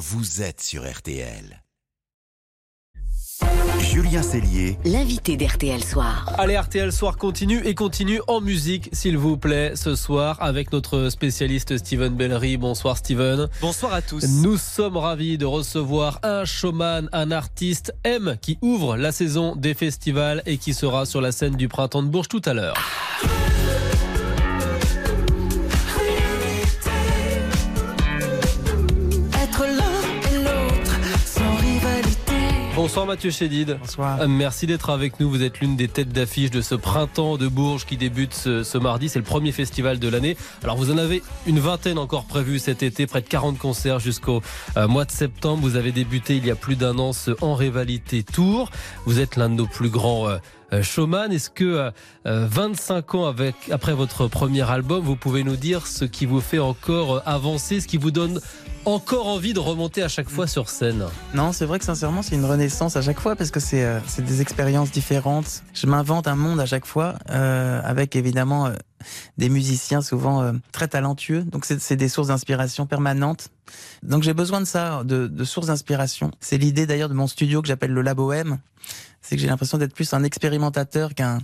vous êtes sur RTL. Julien Cellier, l'invité d'RTL Soir. Allez, RTL Soir continue et continue en musique, s'il vous plaît, ce soir avec notre spécialiste Steven Bellery. Bonsoir Steven. Bonsoir à tous. Nous sommes ravis de recevoir un showman, un artiste M qui ouvre la saison des festivals et qui sera sur la scène du printemps de Bourges tout à l'heure. Bonsoir Mathieu Chédid. Bonsoir. Euh, Merci d'être avec nous. Vous êtes l'une des têtes d'affiche de ce printemps de Bourges qui débute ce, ce mardi. C'est le premier festival de l'année. Alors vous en avez une vingtaine encore prévus cet été, près de 40 concerts jusqu'au euh, mois de septembre. Vous avez débuté il y a plus d'un an ce En Rivalité Tour. Vous êtes l'un de nos plus grands euh, euh, showman. Est-ce que euh, euh, 25 ans avec, après votre premier album, vous pouvez nous dire ce qui vous fait encore euh, avancer, ce qui vous donne encore envie de remonter à chaque fois sur scène? Non, c'est vrai que sincèrement, c'est une renaissance à chaque fois parce que c'est euh, des expériences différentes. Je m'invente un monde à chaque fois euh, avec évidemment euh, des musiciens souvent euh, très talentueux. Donc c'est c'est des sources d'inspiration permanentes. Donc j'ai besoin de ça, de, de sources d'inspiration. C'est l'idée d'ailleurs de mon studio que j'appelle le Labo M. C'est que j'ai l'impression d'être plus un expérimentateur qu'un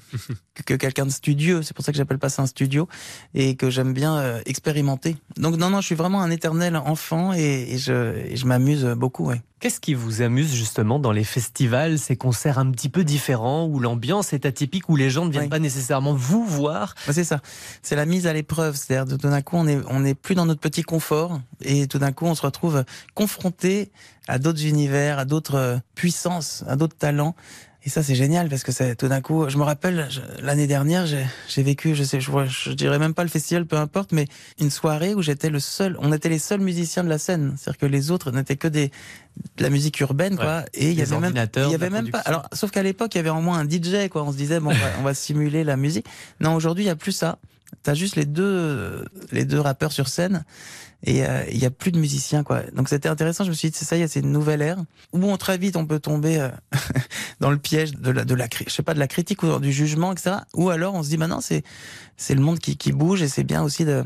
que, que quelqu'un de studieux. C'est pour ça que j'appelle pas ça un studio et que j'aime bien euh, expérimenter. Donc non non, je suis vraiment un éternel enfant et, et je, et je m'amuse beaucoup. Ouais. Qu'est-ce qui vous amuse justement dans les festivals, ces concerts un petit peu différents, où l'ambiance est atypique, où les gens ne viennent Oui. pas nécessairement vous voir? C'est ça. C'est la mise à l'épreuve. C'est-à-dire, de- tout d'un coup, on est, on est plus dans notre petit confort et tout d'un coup, on se retrouve confronté à d'autres univers, à d'autres euh, puissances, à d'autres talents. Et ça, c'est génial parce que c'est tout d'un coup. Je me rappelle l'année dernière, j'ai vécu, je sais, je, je dirais même pas le festival, peu importe, mais une soirée où j'étais le seul. On était les seuls musiciens de la scène. C'est-à-dire que les autres n'étaient que des de la musique urbaine, quoi. Et il y avait même, il y avait même pas. Alors, sauf qu'à l'époque, il y avait au moins un DJ, quoi. On se disait, bon, on va, on va simuler la musique. Non, aujourd'hui, il y a plus ça. T'as juste les deux, les deux rappeurs sur scène et euh, il y a plus de musiciens, quoi. Donc c'était intéressant. Je me suis dit, c'est ça, y est, c'est une nouvelle ère où on très vite on peut tomber euh, dans le piège de la, de la, je sais pas, de la critique ou du jugement, etc. Ou alors on se dit, maintenant c'est, c'est le monde qui, qui bouge et c'est bien aussi de,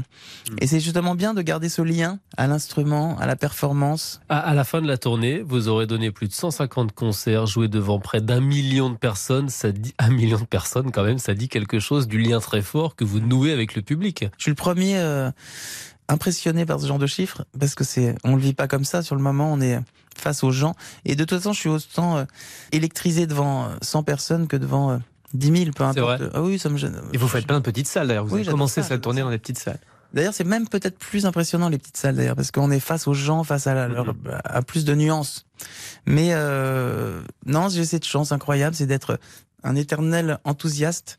et c'est justement bien de garder ce lien à l'instrument, à la performance. À, à la fin de la tournée, vous aurez donné plus de 150 concerts, joué devant près d'un million de personnes. Ça dit un million de personnes quand même. Ça dit quelque chose du lien très fort que vous nouez avec le public. Je suis le premier euh, impressionné par ce genre de chiffres parce que c'est, on le vit pas comme ça sur le moment. On est face aux gens et de toute façon, je suis autant euh, électrisé devant euh, 100 personnes que devant euh, 10 000, peu C'est importe. vrai Ah oui, ça me gêne. Et vous faites plein de petites salles d'ailleurs. Vous Oui, avez commencé ça, cette tournée dans des petites salles. D'ailleurs, c'est même peut-être plus impressionnant les petites salles d'ailleurs parce qu'on est face aux gens, face à, la- leur- à plus de nuances. Mais euh, non, j'ai cette chance incroyable, c'est d'être un éternel enthousiaste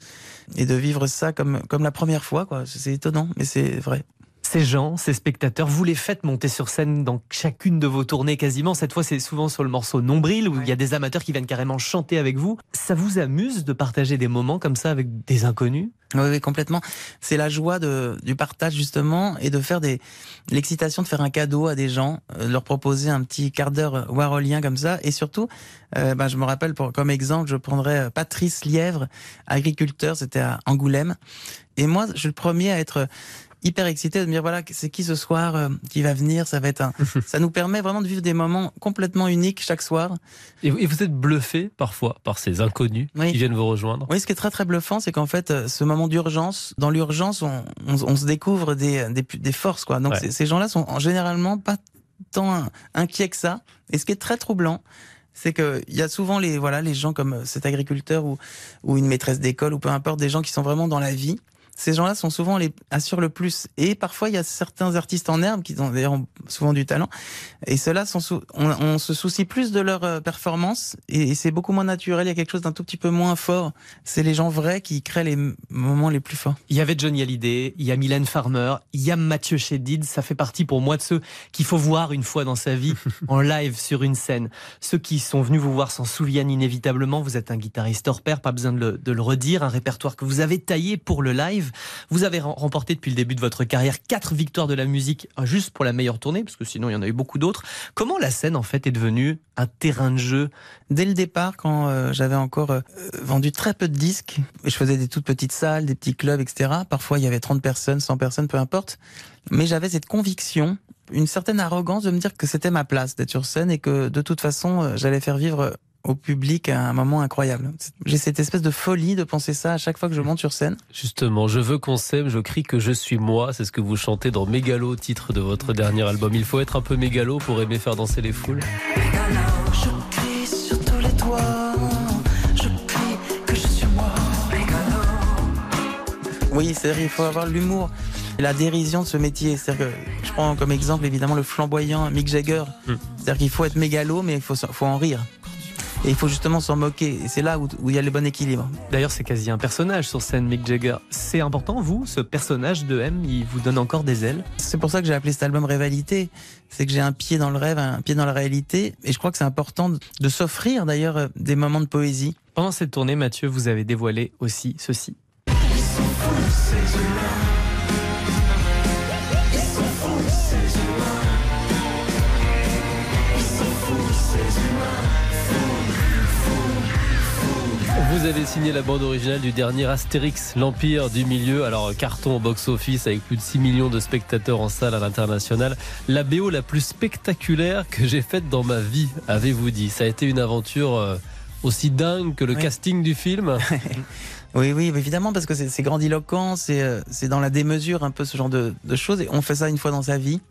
et de vivre ça comme comme la première fois. quoi. C'est étonnant, mais c'est vrai. Ces gens, ces spectateurs, vous les faites monter sur scène dans chacune de vos tournées quasiment. Cette fois, c'est souvent sur le morceau Nombril où il y a des amateurs qui viennent carrément chanter avec vous. Ça vous amuse de partager des moments comme ça avec des inconnus? Oui, oui, complètement. C'est la joie de, du partage justement et de faire des l'excitation de faire un cadeau à des gens, euh, leur proposer un petit quart d'heure warolien comme ça et surtout, euh, ben, je me rappelle pour comme exemple, je prendrais euh, Patrice Lièvre, agriculteur, c'était à Angoulême et moi, je suis le premier à être hyper excité de me dire voilà c'est qui ce soir euh, qui va venir ça va être un ça nous permet vraiment de vivre des moments complètement uniques chaque soir Et, vous êtes bluffé parfois par ces inconnus Oui. qui viennent vous rejoindre. Oui, ce qui est très très bluffant, c'est qu'en fait, euh, ce moment d'urgence, dans l'urgence, on, on, on se découvre des, des, des forces, quoi. Donc Ouais. ces- gens-là sont en- généralement pas tant in- inquiets que ça. Et ce qui est très troublant, c'est que il y a souvent les voilà les gens comme euh, cet agriculteur ou ou une maîtresse d'école ou peu importe des gens qui sont vraiment dans la vie. Ces gens-là sont souvent les assurent le plus. Et parfois il y a certains artistes en herbe qui ont d'ailleurs souvent du talent. Et ceux-là sont on, on se soucie plus de leur euh, performance et, et c'est beaucoup moins naturel. Il y a quelque chose d'un tout petit peu moins fort. C'est les gens vrais qui créent les moments les plus forts. Il y avait Johnny Hallyday, il y a Mylène Farmer, il y a Mathieu Chédid. Ça fait partie pour moi de ceux qu'il faut voir une fois dans sa vie en live sur une scène. Ceux qui sont venus vous voir s'en souviennent inévitablement. Vous êtes un guitariste hors pair, pas besoin de le, de le redire. Un répertoire que vous avez taillé pour le live. Vous avez rem- remporté depuis le début de votre carrière quatre victoires de la musique juste pour la meilleure tournée, parce que sinon il y en a eu beaucoup d'autres. Comment la scène en fait est devenue un terrain de jeu? Dès le départ, quand euh, j'avais encore euh, vendu très peu de disques, je faisais des toutes petites salles, des petits clubs, etc. Parfois, il y avait 30 personnes, 100 personnes, peu importe. Mais j'avais cette conviction une certaine arrogance de me dire que c'était ma place d'être sur scène et que de toute façon, euh, j'allais faire vivre au public à un moment incroyable. J'ai cette espèce de folie de penser ça à chaque fois que je monte sur scène. Justement, je veux qu'on s'aime, je crie que je suis moi. C'est ce que vous chantez dans Mégalo, titre de votre dernier album. Il faut être un peu mégalo pour aimer faire danser les foules. Je crie sur tous les toits, je crie que je suis moi. Oui, c'est-à-dire il faut avoir l'humour et la dérision de ce métier. C'est-à-dire que je prends comme exemple évidemment le flamboyant Mick Jagger. Hmm. C'est-à-dire qu'il faut être mégalo, mais il faut, faut en rire. Et il faut justement s'en moquer. Et c'est là où, où il y a le bon équilibre. D'ailleurs, c'est quasi un personnage sur scène, Mick Jagger. C'est important, vous, ce personnage de M, il vous donne encore des ailes? C'est pour ça que j'ai appelé cet album Rivalité. C'est que j'ai un pied dans le rêve, un pied dans la réalité. Et je crois que c'est important de, de s'offrir d'ailleurs euh, des moments de poésie. Pendant cette tournée, Mathieu, vous avez dévoilé aussi ceci. Vous avez signé la bande originale du dernier Astérix, l'Empire du Milieu. Alors, carton au box-office avec plus de 6 millions de spectateurs en salle à l'international. La BO la plus spectaculaire que j'ai faite dans ma vie, avez-vous dit. Ça a été une aventure euh, aussi dingue que le Oui. casting du film. Oui, oui, évidemment, parce que c'est grandiloquent, c'est euh, c'est dans la démesure un peu ce genre de, de choses. Et on fait ça une fois dans sa vie.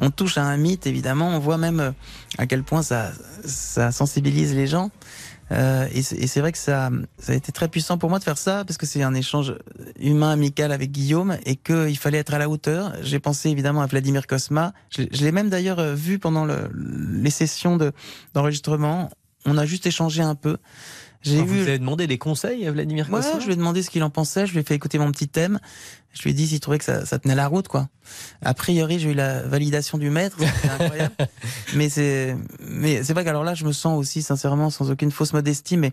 On touche à un mythe, évidemment. On voit même euh, à quel point ça, ça sensibilise les gens. Euh, et c'est vrai que ça, ça a été très puissant pour moi de faire ça, parce que c'est un échange humain, amical avec Guillaume, et qu'il fallait être à la hauteur. J'ai pensé évidemment à Vladimir Kosma. Je, l'ai- même d'ailleurs euh, vu pendant le, les sessions de- d'enregistrement. On a juste échangé un peu. J'ai Vous avez demandé des conseils à Vladimir Ouais, Cosma je lui ai demandé ce qu'il en pensait, je lui ai fait écouter mon petit thème. Je lui ai dit s'il trouvait que ça, ça tenait la route, quoi. A priori, j'ai eu la validation du maître, c'était incroyable. mais c'est, mais c'est vrai qu'alors là, je me sens aussi, sincèrement, sans aucune fausse modestie, mais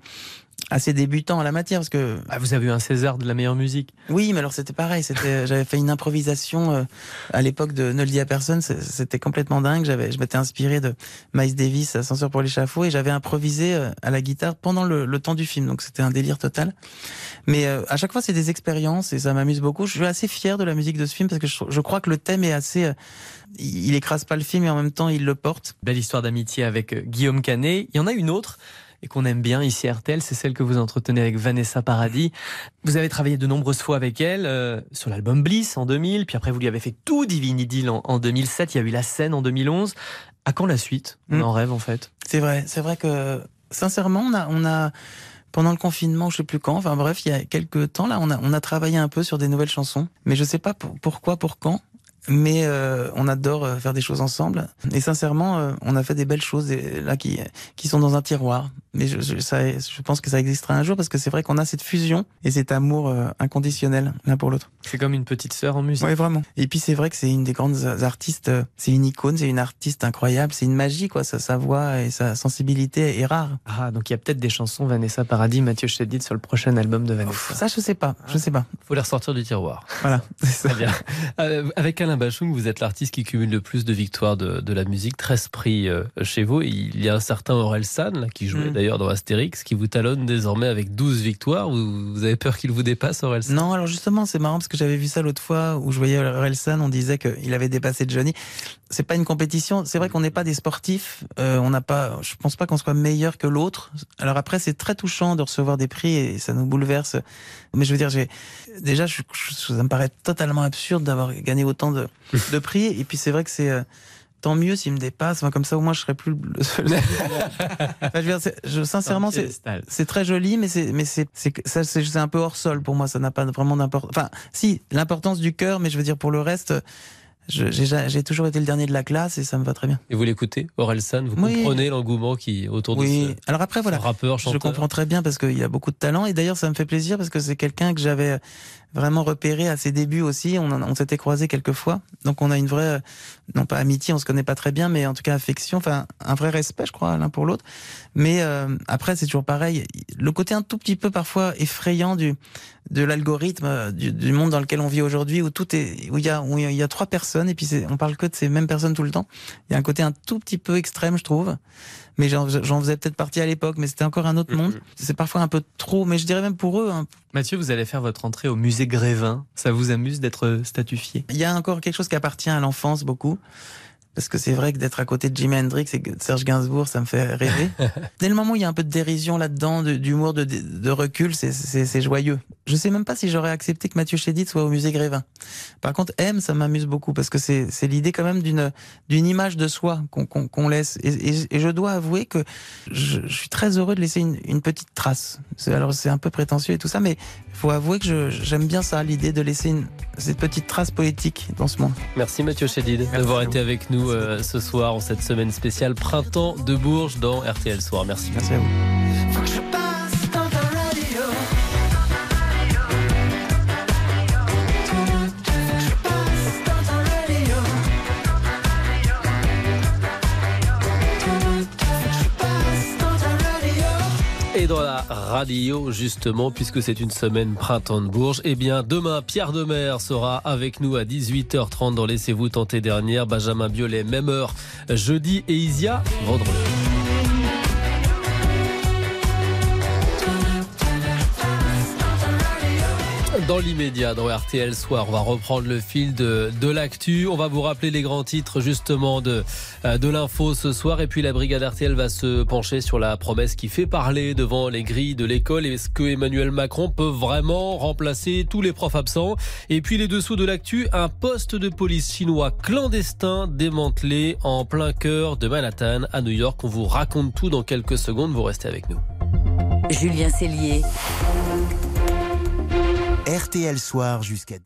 assez débutant en la matière, parce que Ah, Vous avez eu un César de la meilleure musique. oui, mais alors c'était pareil. C'était, j'avais fait une improvisation euh, à l'époque de Ne le dis à personne. C'était complètement dingue. J'avais, je m'étais inspiré de Miles Davis, Ascenseur pour l'échafaud, et j'avais improvisé euh, à la guitare pendant le, le temps du film. Donc c'était un délire total. Mais euh, à chaque fois, c'est des expériences et ça m'amuse beaucoup. Je suis assez fier de la musique de ce film parce que je, je crois que le thème est assez. euh, il il écrase pas le film et en même temps il le porte. Belle histoire d'amitié avec euh, Guillaume Canet. Il y en a une autre et qu'on aime bien ici à RTL, c'est celle que vous entretenez avec Vanessa Paradis. Vous avez travaillé de nombreuses fois avec elle euh, sur l'album Bliss en 2000, puis après vous lui avez fait tout Divine Idyll en, en 2007, il y a eu La scène en 2011. À quand la suite? On Mm. en rêve en fait. C'est vrai, c'est vrai que sincèrement, on a, on a pendant le confinement, je sais plus quand, enfin bref, il y a quelques temps là, on a, on a travaillé un peu sur des nouvelles chansons, mais je sais pas pour- pourquoi, pour quand. Mais euh, on adore euh, faire des choses ensemble. Et sincèrement, euh, on a fait des belles choses et, là qui qui sont dans un tiroir. Mais je, je, ça, je pense que ça existera un jour parce que c'est vrai qu'on a cette fusion et cet amour euh, inconditionnel l'un pour l'autre. C'est comme une petite sœur en musique. Oui, vraiment. Et puis c'est vrai que c'est une des grandes artistes. euh, C'est une icône, c'est une artiste incroyable, c'est une magie quoi. Sa, sa voix et sa sensibilité est rare. Ah, donc il y a peut-être des chansons Vanessa Paradis, Mathieu Chédid sur le prochain album de Vanessa. Ça, je sais pas. Je sais pas. faut les ressortir du tiroir. Voilà. c'est ça. Très bien. Euh, avec Alain Bachung, vous êtes l'artiste qui cumule le plus de victoires de, de la musique, 13 prix euh, chez vous. Il y a un certain Aurel San, là, qui jouait Mm. D'ailleurs dans Astérix, qui vous talonne désormais avec 12 victoires. Vous, vous avez peur qu'il vous dépasse, Aurel San Non, alors justement, c'est marrant parce que j'avais vu ça l'autre fois où je voyais Relsan, on disait qu'il avait dépassé Johnny. C'est pas une compétition. C'est vrai qu'on n'est pas des sportifs. Euh, on n'a pas. Je pense pas qu'on soit meilleur que l'autre. Alors après, c'est très touchant de recevoir des prix et ça nous bouleverse. Mais je veux dire, j'ai déjà, je- ça me paraît totalement absurde d'avoir gagné autant de, de prix. Et puis c'est vrai que c'est euh, tant mieux s'il me dépasse. Enfin, comme ça, au moins, je serais plus le seul. Enfin, je veux dire, c'est- je, sincèrement, c'est très joli, mais c'est mais c'est c'est que- ça c'est c'est un peu hors sol pour moi. Ça n'a pas vraiment d'importance. Enfin, si l'importance du cœur, mais je veux dire pour le reste, j'ai ja- j'ai toujours été le dernier de la classe et ça me va très bien. Et vous l'écoutez, Aurel San, vous Oui. comprenez l'engouement qui autour de Oui. ce, Alors après voilà, rappeur, je chanteur. comprends très bien parce qu'il a beaucoup de talent et d'ailleurs ça me fait plaisir parce que c'est quelqu'un que j'avais vraiment repéré à ses débuts aussi. On, s'était croisés quelques fois, donc on a une vraie, non pas amitié, on se connaît pas très bien, mais en tout cas affection, enfin un vrai respect, je crois, l'un pour l'autre. Mais euh, après c'est toujours pareil. Le côté un tout petit peu parfois effrayant du de l'algorithme euh, du, du monde dans lequel on vit aujourd'hui, où tout est, où il y a, où il y a trois personnes et puis c'est- on parle que de ces mêmes personnes tout le temps. Il y a un côté un tout petit peu extrême, je trouve. Mais j'en j'en faisais peut-être partie à l'époque, mais c'était encore un autre monde. C'est parfois un peu trop, mais je dirais même pour eux. hein. Mathieu, vous allez faire votre entrée au musée Grévin. Ça vous amuse d'être statufié Il y a encore quelque chose qui appartient à l'enfance beaucoup. Parce que c'est vrai que d'être à côté de Jimi Hendrix et de Serge Gainsbourg, ça me fait rêver. Dès le moment où il y a un peu de dérision là-dedans, d'humour, de, de, recul, c'est joyeux. Je sais même pas si j'aurais accepté que Mathieu Chédid soit au musée Grévin. Par contre, M, ça m'amuse beaucoup parce que c'est l'idée quand même d'une d'une image de soi qu'on laisse. Et, et, je dois avouer que je, je suis très heureux de laisser une, une petite trace. Alors c'est un peu prétentieux et tout ça, mais il faut avouer que j'aime bien ça, l'idée de laisser une, cette petite trace poétique dans ce monde. Merci Mathieu Chédid d'avoir été avec nous euh, ce soir en cette semaine spéciale Printemps de Bourges dans RTL Soir. Merci. Merci à vous. Radio, justement, puisque c'est une semaine printemps de Bourges, eh bien, demain, Pierre Demer sera avec nous à 18h30 dans Laissez-vous tenter dernière. Benjamin Biolay, même heure, jeudi, et Isia, vendredi. Dans l'immédiat, dans RTL Soir, on va reprendre le fil de, de l'actu. On va vous rappeler les grands titres justement de, euh, de l'info ce soir. Et puis la brigade RTL va se pencher sur la promesse qui fait parler devant les grilles de l'école. Est-ce que Emmanuel Macron peut vraiment remplacer tous les profs absents? Et puis les dessous de l'actu, un poste de police chinois clandestin démantelé en plein cœur de Manhattan à New York. On vous raconte tout dans quelques secondes. Vous restez avec nous. Julien Cellier. RTL Soir jusqu'à